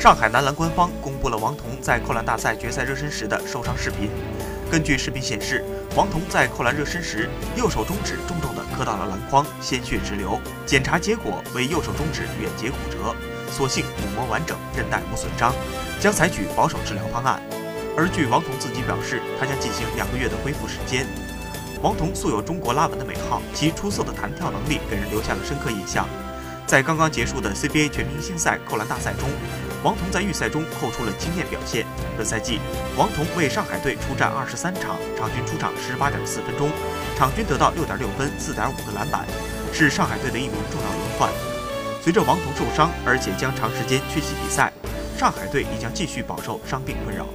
上海男篮官方公布了王彤在扣篮大赛决赛热身时的受伤视频。根据视频显示，王彤在扣篮热身时，右手中指重重地磕到了篮筐，鲜血直流。检查结果为右手中指远节骨折，所幸骨膜完整，韧带无损伤，将采取保守治疗方案。而据王彤自己表示，他将进行两个月的恢复时间。王彤素有“中国拉文”的美号，其出色的弹跳能力给人留下了深刻印象。在刚刚结束的 CBA 全明星赛扣篮大赛中，王彤在预赛中扣出了惊艳表现。本赛季，王彤为上海队出战二十三场，场均出场十八点四分钟，场均得到六点六分、四点五个篮板，是上海队的一名重要轮换。随着王彤受伤，而且将长时间缺席比赛，上海队也将继续饱受伤病困扰。